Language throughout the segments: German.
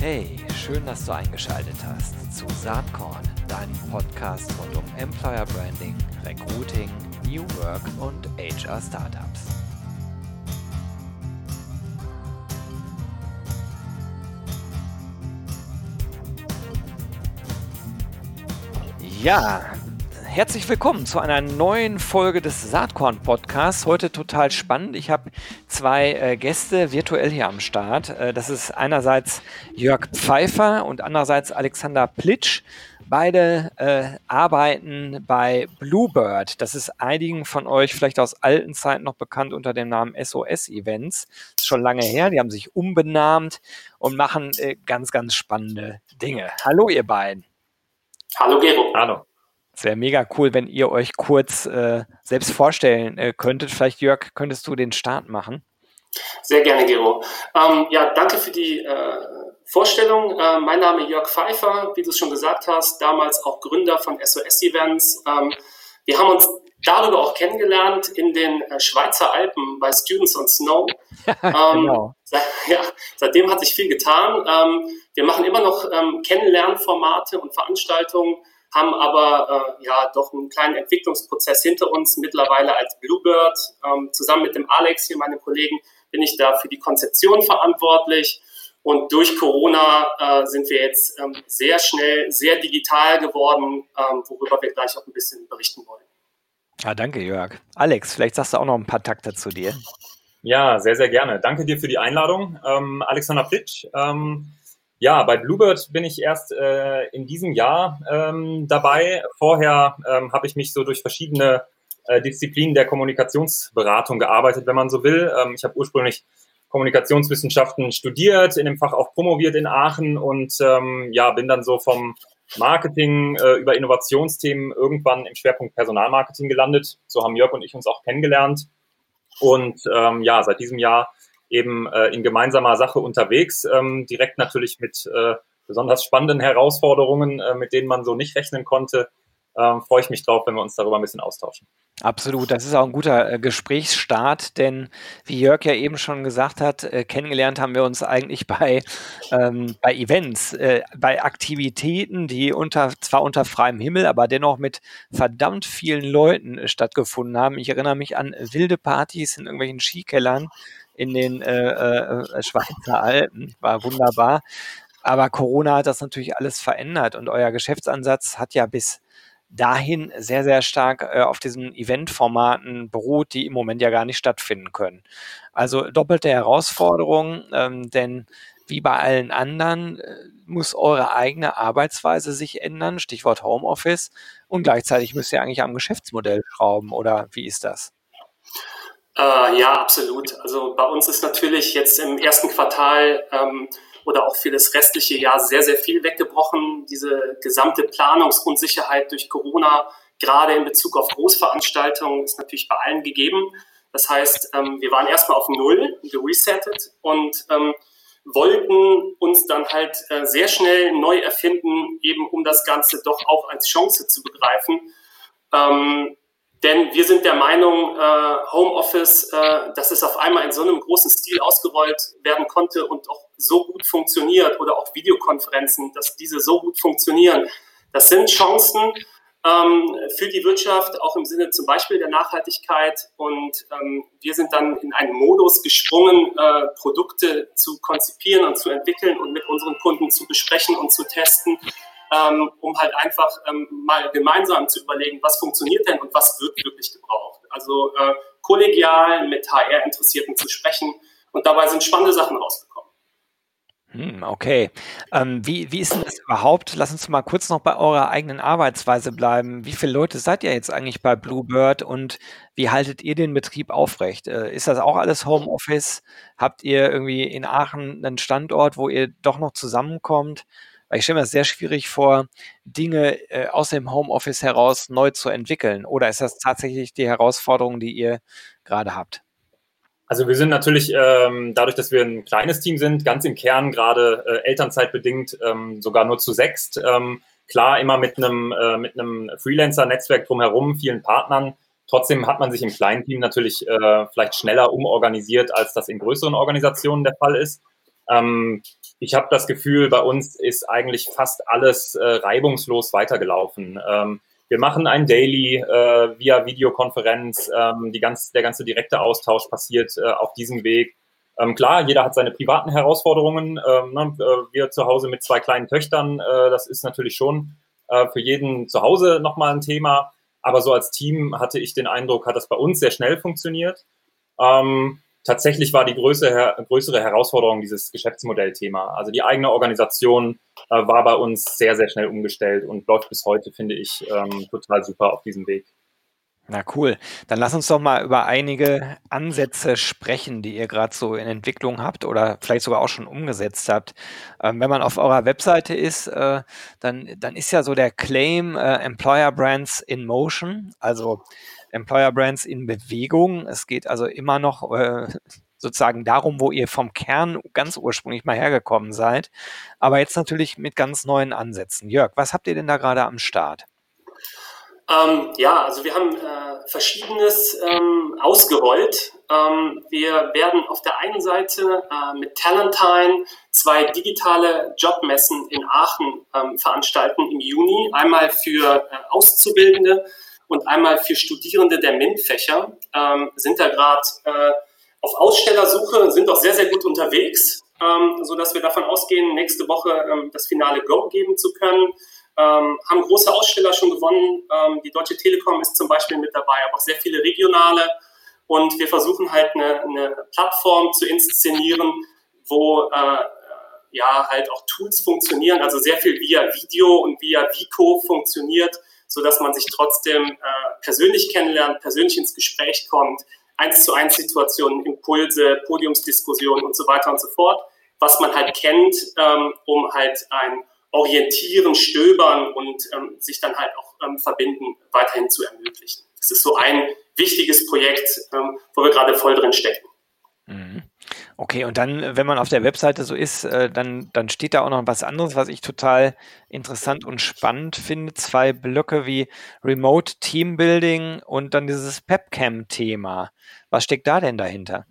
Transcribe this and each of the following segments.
Hey, schön, dass du eingeschaltet hast zu Saatkorn, deinem Podcast rund um Employer Branding, Recruiting, New Work und HR Startups. Ja, herzlich willkommen zu einer neuen Folge des Saatkorn Podcasts. Heute total spannend. Ich habe zwei äh, Gäste virtuell hier am Start. Äh, das ist einerseits Jörg Pfeiffer und andererseits Alexander Plitsch. Beide äh, arbeiten bei Bluebird. Das ist einigen von euch vielleicht aus alten Zeiten noch bekannt unter dem Namen SOS Events. Das ist schon lange her. Die haben sich umbenannt und machen äh, ganz, ganz spannende Dinge. Hallo, ihr beiden. Hallo, Gero. Hallo. Es wäre mega cool, wenn ihr euch kurz äh, selbst vorstellen äh, könntet. Vielleicht, Jörg, könntest du den Start machen? Sehr gerne, Gero. Ähm, ja, danke für die äh, Vorstellung. Äh, mein Name ist Jörg Pfeiffer, wie du es schon gesagt hast, damals auch Gründer von SOS Events. Ähm, wir haben uns darüber auch kennengelernt in den äh, Schweizer Alpen bei Students on Snow. ähm, genau. seit, ja, seitdem hat sich viel getan. Ähm, wir machen immer noch ähm, Kennenlernformate und Veranstaltungen haben aber äh, ja doch einen kleinen Entwicklungsprozess hinter uns. Mittlerweile als Bluebird, ähm, zusammen mit dem Alex hier, meinem Kollegen, bin ich da für die Konzeption verantwortlich. Und durch Corona äh, sind wir jetzt ähm, sehr schnell, sehr digital geworden, ähm, worüber wir gleich auch ein bisschen berichten wollen. Ja, danke, Jörg. Alex, vielleicht sagst du auch noch ein paar Takte zu dir. Ja, sehr, sehr gerne. Danke dir für die Einladung. Ähm, Alexander Flitsch. Ähm, ja, bei Bluebird bin ich erst äh, in diesem Jahr ähm, dabei. Vorher ähm, habe ich mich so durch verschiedene äh, Disziplinen der Kommunikationsberatung gearbeitet, wenn man so will. Ähm, ich habe ursprünglich Kommunikationswissenschaften studiert, in dem Fach auch promoviert in Aachen und ähm, ja, bin dann so vom Marketing äh, über Innovationsthemen irgendwann im Schwerpunkt Personalmarketing gelandet. So haben Jörg und ich uns auch kennengelernt. Und ähm, ja, seit diesem Jahr eben äh, in gemeinsamer Sache unterwegs, ähm, direkt natürlich mit äh, besonders spannenden Herausforderungen, äh, mit denen man so nicht rechnen konnte. Ähm, freue ich mich drauf, wenn wir uns darüber ein bisschen austauschen. Absolut, das ist auch ein guter äh, Gesprächsstart, denn wie Jörg ja eben schon gesagt hat, äh, kennengelernt haben wir uns eigentlich bei, ähm, bei Events, äh, bei Aktivitäten, die unter, zwar unter freiem Himmel, aber dennoch mit verdammt vielen Leuten äh, stattgefunden haben. Ich erinnere mich an wilde Partys in irgendwelchen Skikellern, in den äh, äh, Schweizer Alpen. War wunderbar. Aber Corona hat das natürlich alles verändert und euer Geschäftsansatz hat ja bis dahin sehr, sehr stark äh, auf diesen Eventformaten beruht, die im Moment ja gar nicht stattfinden können. Also doppelte Herausforderung, ähm, denn wie bei allen anderen äh, muss eure eigene Arbeitsweise sich ändern, Stichwort Homeoffice, und gleichzeitig müsst ihr eigentlich am Geschäftsmodell schrauben, oder wie ist das? Äh, ja, absolut. Also bei uns ist natürlich jetzt im ersten Quartal ähm, oder auch für das restliche Jahr sehr, sehr viel weggebrochen. Diese gesamte Planungsunsicherheit durch Corona, gerade in Bezug auf Großveranstaltungen, ist natürlich bei allen gegeben. Das heißt, ähm, wir waren erstmal auf Null, geresettet und ähm, wollten uns dann halt äh, sehr schnell neu erfinden, eben um das Ganze doch auch als Chance zu begreifen. Ähm, denn wir sind der Meinung, äh, Homeoffice, äh, dass es auf einmal in so einem großen Stil ausgerollt werden konnte und auch so gut funktioniert oder auch Videokonferenzen, dass diese so gut funktionieren. Das sind Chancen ähm, für die Wirtschaft, auch im Sinne zum Beispiel der Nachhaltigkeit. Und ähm, wir sind dann in einen Modus gesprungen, äh, Produkte zu konzipieren und zu entwickeln und mit unseren Kunden zu besprechen und zu testen ähm, um halt einfach ähm, mal gemeinsam zu überlegen, was funktioniert denn und was wird wirklich gebraucht. Also äh, kollegial mit HR-Interessierten zu sprechen und dabei sind spannende Sachen rausgekommen. Hm, okay. Ähm, wie, wie ist denn das überhaupt? Lass uns mal kurz noch bei eurer eigenen Arbeitsweise bleiben. Wie viele Leute seid ihr jetzt eigentlich bei Bluebird und wie haltet ihr den Betrieb aufrecht? Äh, ist das auch alles Homeoffice? Habt ihr irgendwie in Aachen einen Standort, wo ihr doch noch zusammenkommt? Weil ich stelle mir das sehr schwierig vor, Dinge äh, aus dem Homeoffice heraus neu zu entwickeln. Oder ist das tatsächlich die Herausforderung, die ihr gerade habt? Also wir sind natürlich ähm, dadurch, dass wir ein kleines Team sind, ganz im Kern gerade äh, Elternzeitbedingt ähm, sogar nur zu sechst. Ähm, klar immer mit einem äh, mit einem Freelancer-Netzwerk drumherum, vielen Partnern. Trotzdem hat man sich im kleinen Team natürlich äh, vielleicht schneller umorganisiert, als das in größeren Organisationen der Fall ist. Ähm, ich habe das Gefühl, bei uns ist eigentlich fast alles äh, reibungslos weitergelaufen. Ähm, wir machen ein Daily äh, via Videokonferenz. Ähm, ganz, der ganze direkte Austausch passiert äh, auf diesem Weg. Ähm, klar, jeder hat seine privaten Herausforderungen. Ähm, ne? Äh, wir zu Hause mit zwei kleinen Töchtern, äh, das ist natürlich schon äh, für jeden zu Hause nochmal ein Thema. Aber so als Team hatte ich den Eindruck, hat das bei uns sehr schnell funktioniert. Ähm, tatsächlich war die größere, größere Herausforderung dieses Geschäftsmodellthema. Also die eigene Organisation äh, war bei uns sehr, sehr schnell umgestellt und läuft bis heute, finde ich, ähm, total super auf diesem Weg. Na cool. Dann lass uns doch mal über einige Ansätze sprechen, die ihr gerade so in Entwicklung habt oder vielleicht sogar auch schon umgesetzt habt. Ähm, wenn man auf eurer Webseite ist, äh, dann, dann ist ja so der Claim äh, Employer Brands in Motion, also Employer Brands in Bewegung. Es geht also immer noch äh, sozusagen darum, wo ihr vom Kern ganz ursprünglich mal hergekommen seid, aber jetzt natürlich mit ganz neuen Ansätzen. Jörg, was habt ihr denn da gerade am Start? Ähm, ja, also wir haben äh, Verschiedenes ähm, ausgerollt. Ähm, wir werden auf der einen Seite äh, mit Talentine zwei digitale Jobmessen in Aachen ähm, veranstalten im Juni. Einmal für äh, Auszubildende und einmal für Studierende der MINT-Fächer. Ähm, sind da gerade äh, auf Ausstellersuche, sind auch sehr, sehr gut unterwegs, ähm, sodass wir davon ausgehen, nächste Woche ähm, das finale Go geben zu können ähm, haben große Aussteller schon gewonnen. Ähm, die Deutsche Telekom ist zum Beispiel mit dabei, aber auch sehr viele regionale. Und wir versuchen halt eine, eine Plattform zu inszenieren, wo äh, ja halt auch Tools funktionieren, also sehr viel via Video und via Vico funktioniert, sodass man sich trotzdem äh, persönlich kennenlernt, persönlich ins Gespräch kommt, eins zu eins Situationen, Impulse, Podiumsdiskussionen und so weiter und so fort, was man halt kennt, ähm, um halt ein orientieren, stöbern und ähm, sich dann halt auch ähm, verbinden, weiterhin zu ermöglichen. Das ist so ein wichtiges Projekt, ähm, wo wir gerade voll drin stecken. Mhm. Okay, und dann, wenn man auf der Webseite so ist, äh, dann, dann steht da auch noch was anderes, was ich total interessant und spannend finde. Zwei Blöcke wie Remote Teambuilding und dann dieses Pepcam-Thema. Was steckt da denn dahinter?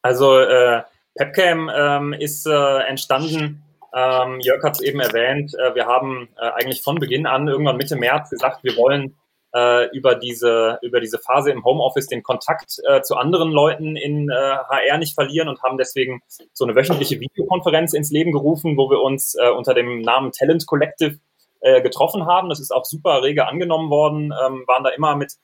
Also äh, Pepcam ähm, ist äh, entstanden ähm, Jörg hat es eben erwähnt, äh, wir haben äh, eigentlich von Beginn an, irgendwann Mitte März, gesagt, wir wollen äh, über, diese, über diese Phase im Homeoffice den Kontakt äh, zu anderen Leuten in HR äh, nicht verlieren und haben deswegen so eine wöchentliche Videokonferenz ins Leben gerufen, wo wir uns äh, unter dem Namen Talent Collective getroffen haben. Das ist auch super rege angenommen worden, ähm, waren da immer mit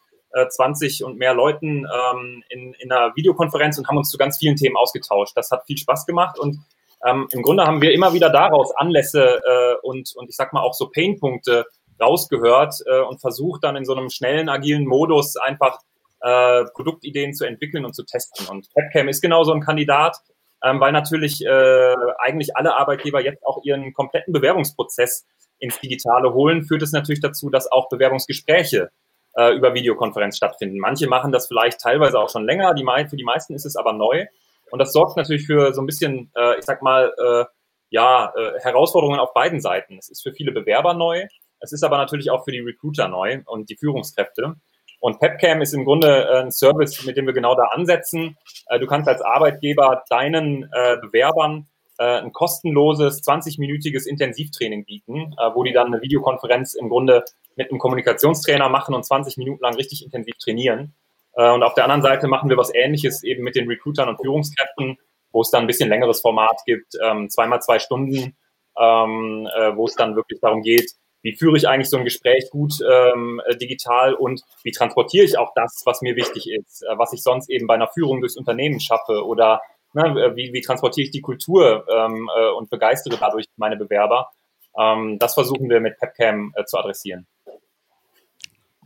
20 und mehr Leuten ähm, in, in einer Videokonferenz und haben uns zu ganz vielen Themen ausgetauscht. Das hat viel Spaß gemacht und ähm, Im Grunde haben wir immer wieder daraus Anlässe äh, und, und ich sag mal auch so Painpunkte rausgehört äh, und versucht dann in so einem schnellen, agilen Modus einfach äh, Produktideen zu entwickeln und zu testen. Und Webcam ist genau so ein Kandidat, ähm, weil natürlich äh, eigentlich alle Arbeitgeber jetzt auch ihren kompletten Bewerbungsprozess ins Digitale holen, führt es natürlich dazu, dass auch Bewerbungsgespräche äh, über Videokonferenz stattfinden. Manche machen das vielleicht teilweise auch schon länger, die, für die meisten ist es aber neu. Und das sorgt natürlich für so ein bisschen, äh, ich sag mal, äh, ja, äh, Herausforderungen auf beiden Seiten. Es ist für viele Bewerber neu, es ist aber natürlich auch für die Recruiter neu und die Führungskräfte. Und Pepcam ist im Grunde äh, ein Service, mit dem wir genau da ansetzen. Äh, du kannst als Arbeitgeber deinen äh, Bewerbern ein kostenloses 20-minütiges Intensivtraining bieten, wo die dann eine Videokonferenz im Grunde mit einem Kommunikationstrainer machen und 20 Minuten lang richtig intensiv trainieren. Und auf der anderen Seite machen wir was Ähnliches eben mit den Recruitern und Führungskräften, wo es dann ein bisschen längeres Format gibt, ähm, zweimal zwei Stunden, ähm, äh, wo es dann wirklich darum geht, wie führe ich eigentlich so ein Gespräch gut ähm, äh, digital und wie transportiere ich auch das, was mir wichtig ist, äh, was ich sonst eben bei einer Führung durchs Unternehmen schaffe oder ne, wie, wie transportiere ich die Kultur ähm, äh, und begeistere dadurch meine Bewerber. Ähm, das versuchen wir mit Pepcam äh, zu adressieren.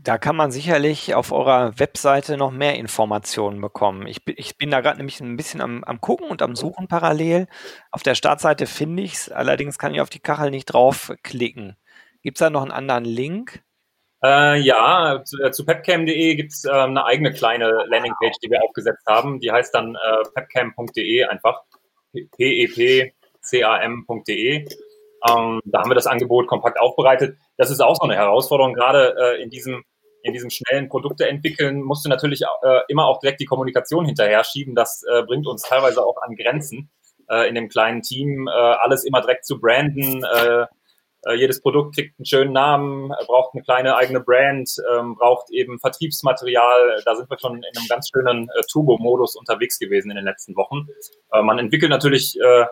Da kann man sicherlich auf eurer Webseite noch mehr Informationen bekommen. Ich, ich bin da gerade nämlich ein bisschen am, am Gucken und am Suchen parallel. Auf der Startseite finde ich es, allerdings kann ich auf die Kachel nicht draufklicken. Gibt es da noch einen anderen Link? Äh, ja, zu, äh, zu pepcam.de gibt es äh, eine eigene kleine Landingpage, die wir aufgesetzt haben. Die heißt dann äh, pepcam.de einfach. P-E-P-C-A-M.de. Ähm, da haben wir das Angebot kompakt aufbereitet. Das ist auch so eine Herausforderung, gerade äh, in diesem in diesem schnellen Produkte entwickeln, musst du natürlich äh, immer auch direkt die Kommunikation hinterher schieben. Das äh, bringt uns teilweise auch an Grenzen. äh, in dem kleinen Team, äh, alles immer direkt zu branden. Äh, äh, jedes Produkt kriegt einen schönen Namen, braucht eine kleine eigene Brand, ähm, braucht eben Vertriebsmaterial. Da sind wir schon in einem ganz schönen äh, Turbo-Modus unterwegs gewesen in den letzten Wochen. Äh, man entwickelt natürlich äh,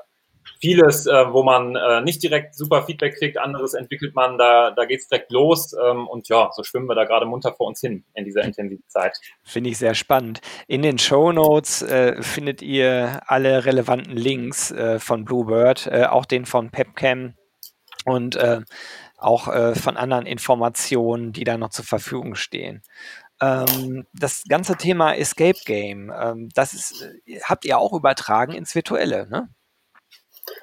vieles, äh, wo man äh, nicht direkt super Feedback kriegt, anderes entwickelt man, da, da geht es direkt los ähm, und ja, so schwimmen wir da gerade munter vor uns hin in dieser intensiven Zeit. Finde ich sehr spannend. In den Show Notes äh, findet ihr alle relevanten Links äh, von Bluebird, äh, auch den von Pepcam und äh, auch von anderen Informationen, die da noch zur Verfügung stehen. Ähm, das ganze Thema Escape Game, ähm, das ist, habt ihr auch übertragen ins Virtuelle, ne?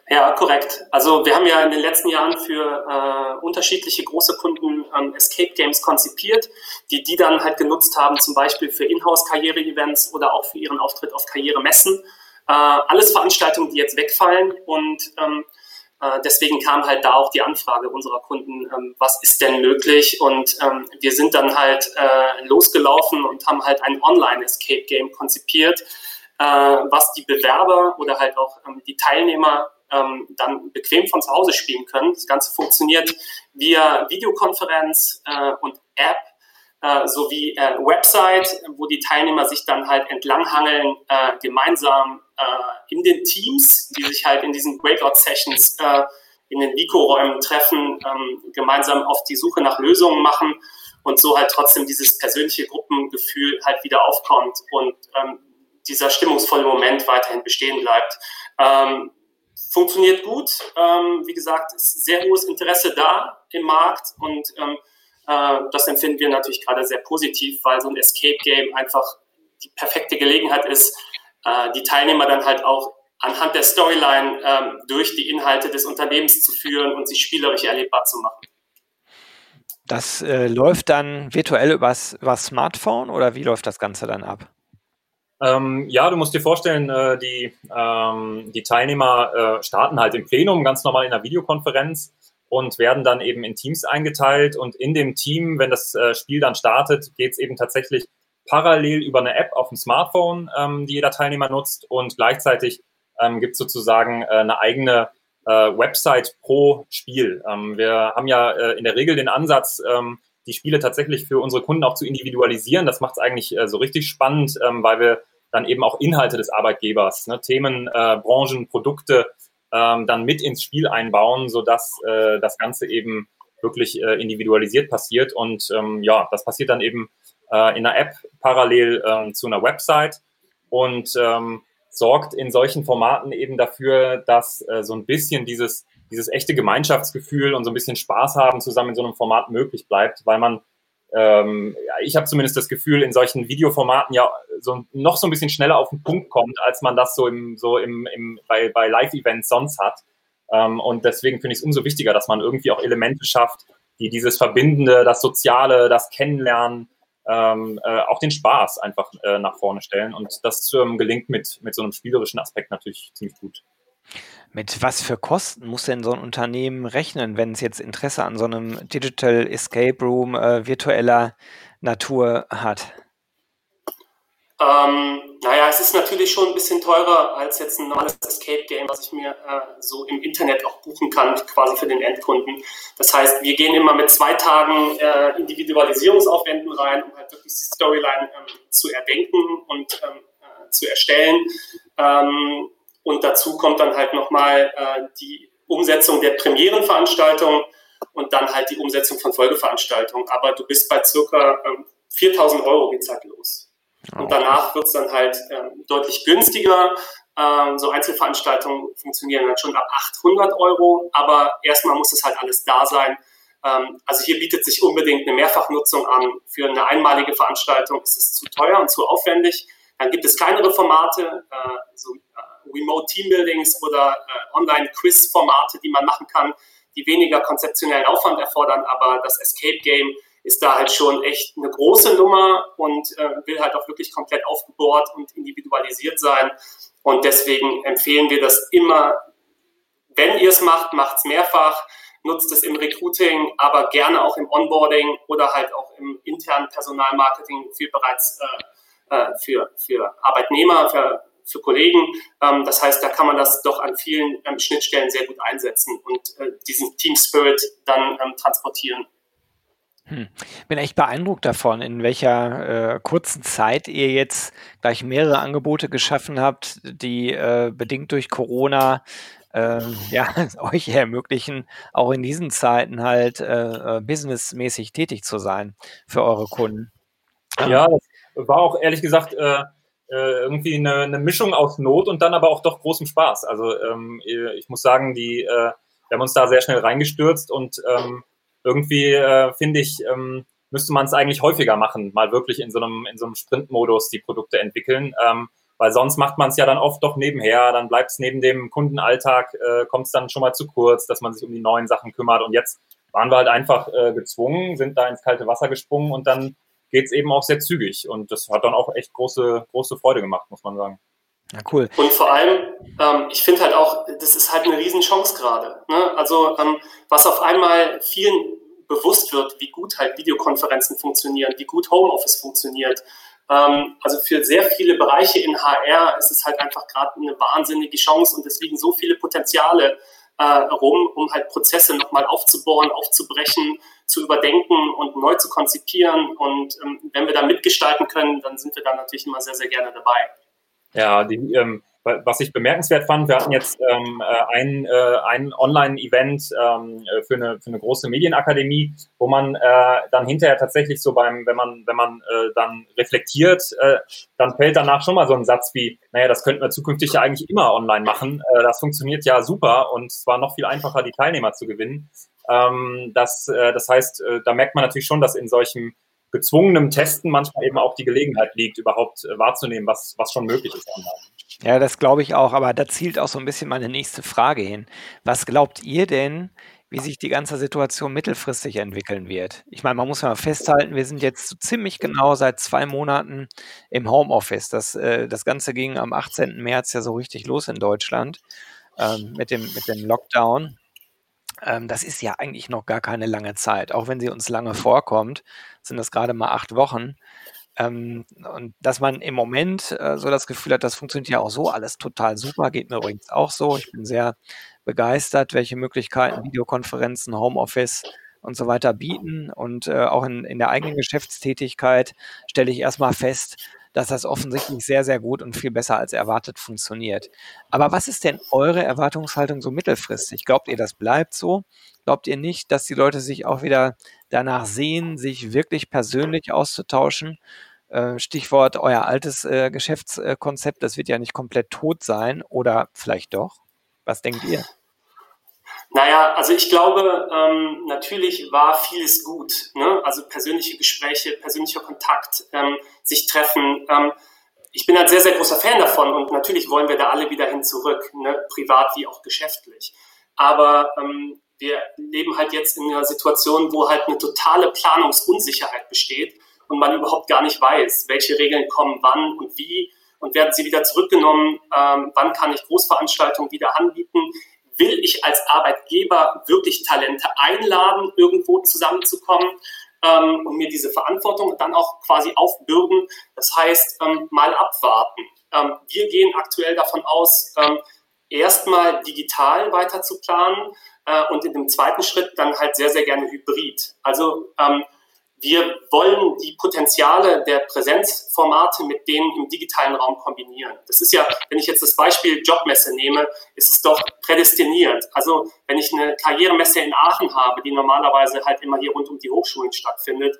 Ja, korrekt. Also wir haben ja in den letzten Jahren für äh, unterschiedliche große Kunden ähm, Escape Games konzipiert, die die dann halt genutzt haben, zum Beispiel für Inhouse-Karriere-Events oder auch für ihren Auftritt auf Karrieremessen. Äh, alles Veranstaltungen, die jetzt wegfallen und ähm, äh, deswegen kam halt da auch die Anfrage unserer Kunden, ähm, was ist denn möglich? Und ähm, wir sind dann halt äh, losgelaufen und haben halt ein Online-Escape-Game konzipiert, äh, was die Bewerber oder halt auch ähm, die Teilnehmer dann bequem von zu Hause spielen können. Das Ganze funktioniert via Videokonferenz äh, und App äh, sowie äh, Website, wo die Teilnehmer sich dann halt entlanghangeln, äh, gemeinsam äh, in den Teams, die sich halt in diesen Breakout-Sessions äh, in den Vico-Räumen treffen, ähm, gemeinsam auf die Suche nach Lösungen machen und so halt trotzdem dieses persönliche Gruppengefühl halt wieder aufkommt und ähm, dieser stimmungsvolle Moment weiterhin bestehen bleibt. Ähm, funktioniert gut. Ähm, wie gesagt, ist sehr hohes Interesse da im Markt und ähm, äh, das empfinden wir natürlich gerade sehr positiv, weil so ein Escape Game einfach die perfekte Gelegenheit ist, äh, die Teilnehmer dann halt auch anhand der Storyline ähm, durch die Inhalte des Unternehmens zu führen und sie spielerisch erlebbar zu machen. Das äh, läuft dann virtuell übers, übers Smartphone oder wie läuft das Ganze dann ab? Ähm, ja, du musst dir vorstellen, äh, die, ähm, die Teilnehmer äh, starten halt im Plenum ganz normal in einer Videokonferenz und werden dann eben in Teams eingeteilt. Und in dem Team, wenn das äh, Spiel dann startet, geht es eben tatsächlich parallel über eine App auf dem Smartphone, ähm, die jeder Teilnehmer nutzt. Und gleichzeitig ähm, gibt es sozusagen äh, eine eigene äh, Website pro Spiel. Ähm, wir haben ja äh, in der Regel den Ansatz, ähm, die Spiele tatsächlich für unsere Kunden auch zu individualisieren. Das macht es eigentlich äh, so richtig spannend, ähm, weil wir dann eben auch Inhalte des Arbeitgebers, ne, Themen, äh, Branchen, Produkte ähm, dann mit ins Spiel einbauen, sodass äh, das Ganze eben wirklich äh, individualisiert passiert. Und ähm, ja, das passiert dann eben äh, in einer App parallel äh, zu einer Website und ähm, sorgt in solchen Formaten eben dafür, dass äh, so ein bisschen dieses dieses echte Gemeinschaftsgefühl und so ein bisschen Spaß haben zusammen in so einem Format möglich bleibt, weil man, ähm, ja, ich habe zumindest das Gefühl, in solchen Videoformaten ja so noch so ein bisschen schneller auf den Punkt kommt, als man das so im, so im, im bei, bei Live-Events sonst hat. Ähm, und deswegen finde ich es umso wichtiger, dass man irgendwie auch Elemente schafft, die dieses Verbindende, das Soziale, das Kennenlernen, ähm, äh, auch den Spaß einfach äh, nach vorne stellen. Und das ähm, gelingt mit, mit so einem spielerischen Aspekt natürlich ziemlich gut. Mit was für Kosten muss denn so ein Unternehmen rechnen, wenn es jetzt Interesse an so einem Digital Escape Room äh, virtueller Natur hat? Ähm, naja, es ist natürlich schon ein bisschen teurer als jetzt ein normales Escape Game, was ich mir äh, so im Internet auch buchen kann, quasi für den Endkunden. Das heißt, wir gehen immer mit zwei Tagen äh, Individualisierungsaufwänden rein, um halt wirklich die Storyline ähm, zu erdenken und ähm, äh, zu erstellen. Ähm, und dazu kommt dann halt nochmal äh, die Umsetzung der Premierenveranstaltung und dann halt die Umsetzung von Folgeveranstaltungen. Aber du bist bei circa ähm, 4000 Euro geht's halt los. Oh. Und danach wird's dann halt ähm, deutlich günstiger. Ähm, so Einzelveranstaltungen funktionieren dann schon ab 800 Euro, aber erstmal muss es halt alles da sein. Ähm, also hier bietet sich unbedingt eine Mehrfachnutzung an. Für eine einmalige Veranstaltung ist es zu teuer und zu aufwendig. Dann gibt es kleinere Formate, äh, so Remote Teambuildings oder äh, Online-Quiz-Formate, die man machen kann, die weniger konzeptionellen Aufwand erfordern, aber das Escape Game ist da halt schon echt eine große Nummer und äh, will halt auch wirklich komplett aufgebohrt und individualisiert sein. Und deswegen empfehlen wir das immer, wenn ihr es macht, macht es mehrfach, nutzt es im Recruiting, aber gerne auch im Onboarding oder halt auch im internen Personalmarketing für bereits äh, äh für, für Arbeitnehmer, für für Kollegen. Ähm, das heißt, da kann man das doch an vielen ähm, Schnittstellen sehr gut einsetzen und äh, diesen Team Spirit dann ähm, transportieren. Hm. Bin echt beeindruckt davon, in welcher äh, kurzen Zeit ihr jetzt gleich mehrere Angebote geschaffen habt, die äh, bedingt durch Corona äh, ja, euch ermöglichen, auch in diesen Zeiten halt äh, äh, businessmäßig tätig zu sein für eure Kunden. Ja, das war auch ehrlich gesagt äh, äh, irgendwie eine, eine, Mischung aus Not und dann aber auch doch großem Spaß. Also ähm, ich muss sagen, die, äh, wir haben uns da sehr schnell reingestürzt und ähm, irgendwie äh, finde ich, ähm, müsste man es eigentlich häufiger machen, mal wirklich in so einem, in so einem Sprintmodus die Produkte entwickeln. Ähm, weil sonst macht man es ja dann oft doch nebenher, dann bleibt es neben dem Kundenalltag, äh, kommt es dann schon mal zu kurz, dass man sich um die neuen Sachen kümmert. Und jetzt waren wir halt einfach äh, gezwungen, sind da ins kalte Wasser gesprungen und dann geht es eben auch sehr zügig. Und das hat dann auch echt große, große Freude gemacht, muss man sagen. Ja, cool. Und vor allem, ähm, ich finde halt auch, das ist halt eine Riesenchance gerade. Ne? Also ähm, was auf einmal vielen bewusst wird, wie gut halt Videokonferenzen funktionieren, wie gut Homeoffice funktioniert. Ähm, also für sehr viele Bereiche in HR ist es halt einfach gerade eine wahnsinnige Chance und es liegen so viele Potenziale äh, rum, um halt Prozesse nochmal aufzubohren, aufzubrechen, zu überdenken und neu zu konzipieren. Und ähm, wenn wir da mitgestalten können, dann sind wir da natürlich immer sehr, sehr gerne dabei. Ja, die, ähm, was ich bemerkenswert fand, wir hatten jetzt ähm, äh, ein, äh, ein Online-Event ähm, für, eine, für eine große Medienakademie, wo man äh, dann hinterher tatsächlich so beim, wenn man, wenn man äh, dann reflektiert, äh, dann fällt danach schon mal so ein Satz wie, naja, das könnten wir zukünftig ja eigentlich immer online machen. Äh, das funktioniert ja super und es war noch viel einfacher, die Teilnehmer zu gewinnen. Ähm, das, äh, das heißt, äh, da merkt man natürlich schon, dass in solchen gezwungenem Testen manchmal eben auch die Gelegenheit liegt, überhaupt äh, wahrzunehmen, was, was schon möglich ist. Ja, das glaube ich auch, aber da zielt auch so ein bisschen meine nächste Frage hin. Was glaubt ihr denn, wie sich die ganze Situation mittelfristig entwickeln wird? Ich meine, man muss ja mal festhalten, wir sind jetzt so ziemlich genau seit zwei Monaten im Homeoffice. Das, äh, das Ganze ging am 18. März ja so richtig los in Deutschland ähm, mit, dem, mit dem Lockdown. Ähm, das ist ja eigentlich noch gar keine lange Zeit. Auch wenn sie uns lange vorkommt, sind das gerade mal acht Wochen. Ähm, und dass man im Moment äh, so das Gefühl hat, das funktioniert ja auch so alles total super, geht mir übrigens auch so. Ich bin sehr begeistert, welche Möglichkeiten Videokonferenzen, Homeoffice und so weiter bieten. Und äh, auch in, in der eigenen Geschäftstätigkeit stelle ich erstmal fest, dass das offensichtlich sehr, sehr gut und viel besser als erwartet funktioniert. Aber was ist denn eure Erwartungshaltung so mittelfristig? Glaubt ihr, das bleibt so? Glaubt ihr nicht, dass die Leute sich auch wieder danach sehen, sich wirklich persönlich auszutauschen? Äh, Stichwort euer altes äh, Geschäftskonzept, das wird ja nicht komplett tot sein oder vielleicht doch? Was denkt ihr? Naja, also ich glaube, ähm, natürlich war vieles gut. Ne? Also persönliche Gespräche, persönlicher Kontakt, ähm, sich treffen. Ähm, ich bin ein sehr, sehr großer Fan davon und natürlich wollen wir da alle wieder hin zurück, ne? privat wie auch geschäftlich. Aber ähm, wir leben halt jetzt in einer Situation, wo halt eine totale Planungsunsicherheit besteht und man überhaupt gar nicht weiß, welche Regeln kommen wann und wie und werden sie wieder zurückgenommen, ähm, wann kann ich Großveranstaltungen wieder anbieten, will ich als Arbeitgeber wirklich Talente einladen, irgendwo zusammenzukommen ähm, und mir diese Verantwortung dann auch quasi aufbürden. Das heißt, ähm, mal abwarten. Ähm, wir gehen aktuell davon aus, ähm, erstmal digital weiter zu planen äh, und in dem zweiten Schritt dann halt sehr, sehr gerne hybrid. Also ähm, wir wollen die Potenziale der Präsenzformate mit denen im digitalen Raum kombinieren. Das ist ja, wenn ich jetzt das Beispiel Jobmesse nehme, ist es doch prädestiniert. Also wenn ich eine Karrieremesse in Aachen habe, die normalerweise halt immer hier rund um die Hochschulen stattfindet,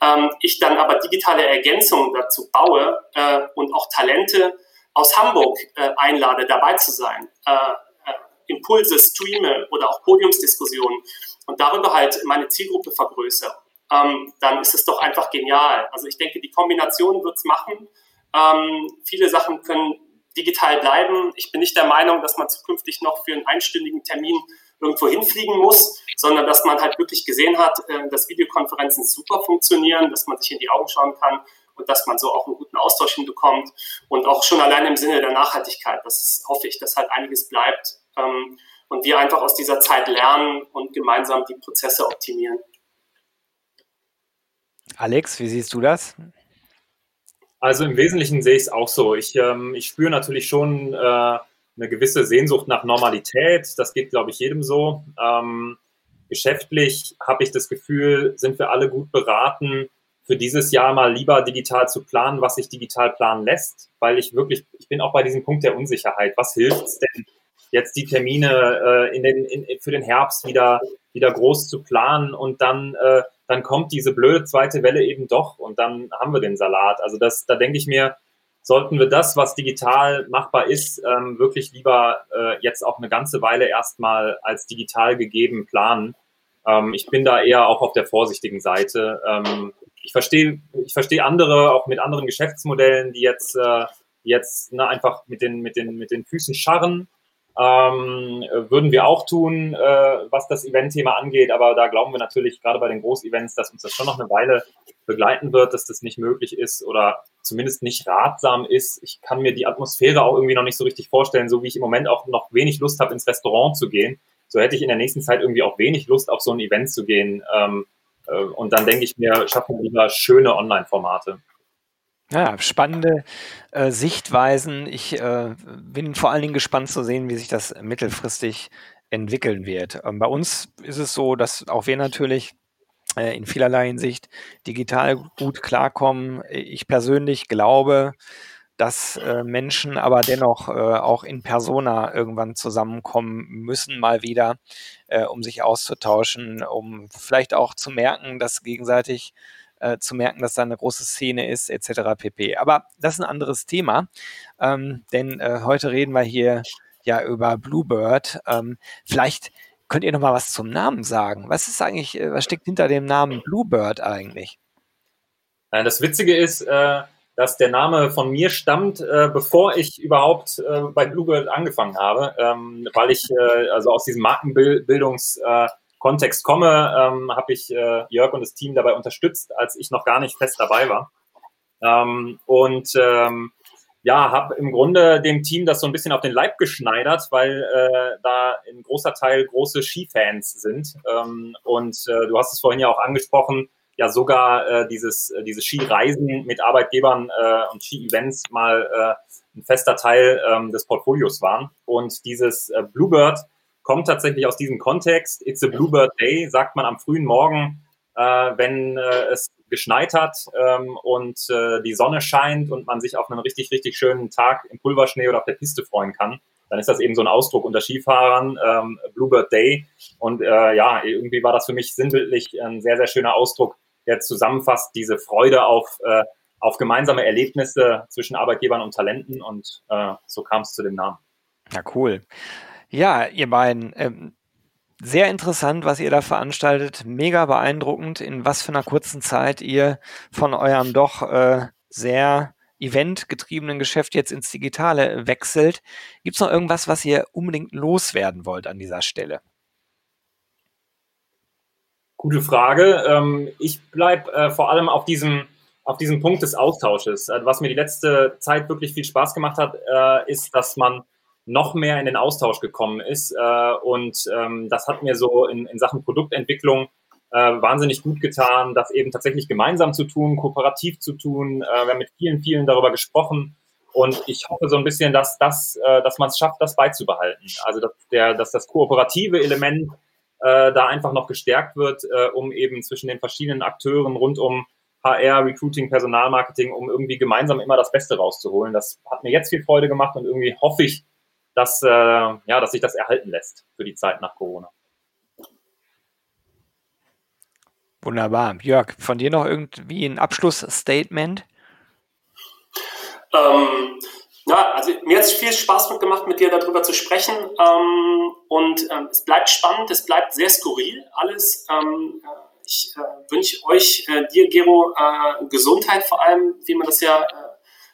ähm, ich dann aber digitale Ergänzungen dazu baue äh, und auch Talente aus Hamburg äh, einlade, dabei zu sein, äh, äh Impulse streame oder auch Podiumsdiskussionen und darüber halt meine Zielgruppe vergrößere ähm, dann ist es doch einfach genial. Also ich denke, die Kombination wird es machen. Ähm, viele Sachen können digital bleiben. Ich bin nicht der Meinung, dass man zukünftig noch für einen einstündigen Termin irgendwo hinfliegen muss, sondern dass man halt wirklich gesehen hat, äh, dass Videokonferenzen super funktionieren, dass man sich in die Augen schauen kann und dass man so auch einen guten Austausch hinbekommt und auch schon allein im Sinne der Nachhaltigkeit. Das hoffe ich, dass halt einiges bleibt ähm, und wir einfach aus dieser Zeit lernen und gemeinsam die Prozesse optimieren. Alex, wie siehst du das? Also im Wesentlichen sehe ich es auch so. Ich, ähm, ich spüre natürlich schon äh, eine gewisse Sehnsucht nach Normalität. Das geht, glaube ich, jedem so. Ähm, geschäftlich habe ich das Gefühl, sind wir alle gut beraten, für dieses Jahr mal lieber digital zu planen, was sich digital planen lässt, weil ich wirklich, ich bin auch bei diesem Punkt der Unsicherheit. Was hilft es denn, jetzt die Termine äh, in den, in, für den Herbst wieder, wieder groß zu planen und dann, äh, dann kommt diese blöde zweite Welle eben doch und dann haben wir den Salat. Also das, da denke ich mir, sollten wir das, was digital machbar ist, ähm, wirklich lieber äh, jetzt auch eine ganze Weile erstmal als digital gegeben planen. Ähm, ich bin da eher auch auf der vorsichtigen Seite. Ähm, ich verstehe, ich verstehe andere, auch mit anderen Geschäftsmodellen, die jetzt, äh, jetzt ne, einfach mit den, mit, den, mit den Füßen scharren ähm, würden wir auch tun, äh, was das Event-Thema angeht, aber da glauben wir natürlich gerade bei den Großevents, dass uns das schon noch eine Weile begleiten wird, dass das nicht möglich ist oder zumindest nicht ratsam ist. Ich kann mir die Atmosphäre auch irgendwie noch nicht so richtig vorstellen, so wie ich im Moment auch noch wenig Lust habe, ins Restaurant zu gehen. So hätte ich in der nächsten Zeit irgendwie auch wenig Lust, auf so ein Event zu gehen. Ähm, äh, und dann denke ich mir, schaffen wir lieber schöne Online-Formate. Ja, spannende äh, Sichtweisen. Ich äh, bin vor allen Dingen gespannt zu sehen, wie sich das mittelfristig entwickeln wird. Ähm, bei uns ist es so, dass auch wir natürlich äh, in vielerlei Hinsicht digital gut klarkommen. Ich persönlich glaube, dass äh, Menschen aber dennoch äh, auch in Persona irgendwann zusammenkommen müssen, mal wieder, äh, um sich auszutauschen, um vielleicht auch zu merken, dass gegenseitig äh, zu merken, dass da eine große Szene ist, etc. pp. Aber das ist ein anderes Thema, ähm, denn äh, heute reden wir hier ja über Bluebird. Ähm, vielleicht könnt ihr noch mal was zum Namen sagen. Was ist eigentlich, äh, was steckt hinter dem Namen Bluebird eigentlich? Das Witzige ist, äh, dass der Name von mir stammt, äh, bevor ich überhaupt bei Bluebird angefangen habe, ähm, weil ich also aus diesem Markenbildungs Kontext komme, ähm, habe ich äh, Jörg und das Team dabei unterstützt, als ich noch gar nicht fest dabei war. Ähm, und ähm, ja, habe im Grunde dem Team das so ein bisschen auf den Leib geschneidert, weil äh, da ein großer Teil große Skifans sind. Ähm, und äh, du hast es vorhin ja auch angesprochen, ja sogar äh, dieses, äh, diese Skireisen mit Arbeitgebern äh, und Ski-Events mal äh, ein fester Teil ähm, des Portfolios waren. Und dieses äh, Bluebird kommt tatsächlich aus diesem Kontext. It's a Bluebird Day, sagt man am frühen Morgen, äh, wenn äh, es geschneit hat ähm, und äh, die Sonne scheint und man sich auf einen richtig, richtig schönen Tag im Pulverschnee oder auf der Piste freuen kann. Dann ist das eben so ein Ausdruck unter Skifahrern, ähm, Bluebird Day. Und äh, ja, irgendwie war das für mich sinnbildlich ein sehr, sehr schöner Ausdruck, der zusammenfasst diese Freude auf, äh, auf gemeinsame Erlebnisse zwischen Arbeitgebern und Talenten. Und äh, so kam es zu dem Namen. Ja, cool. Ja, ihr beiden, ähm, sehr interessant, was ihr da veranstaltet. Mega beeindruckend, in was für einer kurzen Zeit ihr von eurem doch äh, sehr eventgetriebenen Geschäft jetzt ins Digitale wechselt. Gibt es noch irgendwas, was ihr unbedingt loswerden wollt an dieser Stelle? Gute Frage. Ähm, ich bleibe äh, vor allem auf diesem, auf diesem Punkt des Austausches. Äh, was mir die letzte Zeit wirklich viel Spaß gemacht hat, äh, ist, dass man noch mehr in den Austausch gekommen ist. Äh, und ähm, das hat mir so in, in Sachen Produktentwicklung äh, wahnsinnig gut getan, das eben tatsächlich gemeinsam zu tun, kooperativ zu tun. Äh, wir haben mit vielen, vielen darüber gesprochen. Und ich hoffe so ein bisschen, dass, das, äh, dass man es schafft, das beizubehalten. Also dass, der, dass das kooperative Element äh, da einfach noch gestärkt wird, äh, um eben zwischen den verschiedenen Akteuren rund um HR, Recruiting, Personalmarketing, um irgendwie gemeinsam immer das Beste rauszuholen. Das hat mir jetzt viel Freude gemacht und irgendwie hoffe ich, dass, äh, ja, dass sich das erhalten lässt für die Zeit nach Corona. Wunderbar. Jörg, von dir noch irgendwie ein Abschlussstatement? Ähm, ja, also mir hat es viel Spaß gemacht, mit dir darüber zu sprechen. Ähm, und ähm, es bleibt spannend, es bleibt sehr skurril alles. Ähm, äh, ich äh, wünsche euch, äh, dir, Gero, äh, Gesundheit vor allem, wie man das ja äh,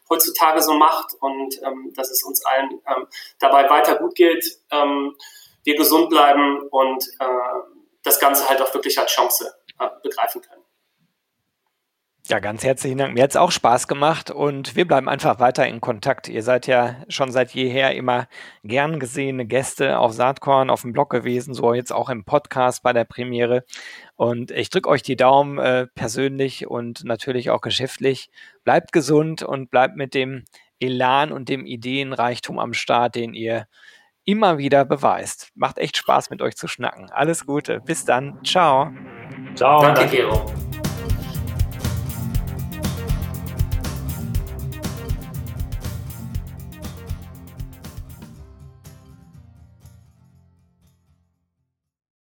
heutzutage so macht und ähm, dass es uns allen ähm, dabei weiter gut geht, ähm, wir gesund bleiben und äh, das Ganze halt auch wirklich als Chance äh, begreifen können. Ja, ganz herzlichen Dank. Mir hat es auch Spaß gemacht und wir bleiben einfach weiter in Kontakt. Ihr seid ja schon seit jeher immer gern gesehene Gäste auf Saatkorn, auf dem Blog gewesen, so jetzt auch im Podcast bei der Premiere. Und ich drücke euch die Daumen äh, persönlich und natürlich auch geschäftlich. Bleibt gesund und bleibt mit dem Elan und dem Ideenreichtum am Start, den ihr immer wieder beweist. Macht echt Spaß, mit euch zu schnacken. Alles Gute. Bis dann. Ciao. Ciao. Danke, Gero.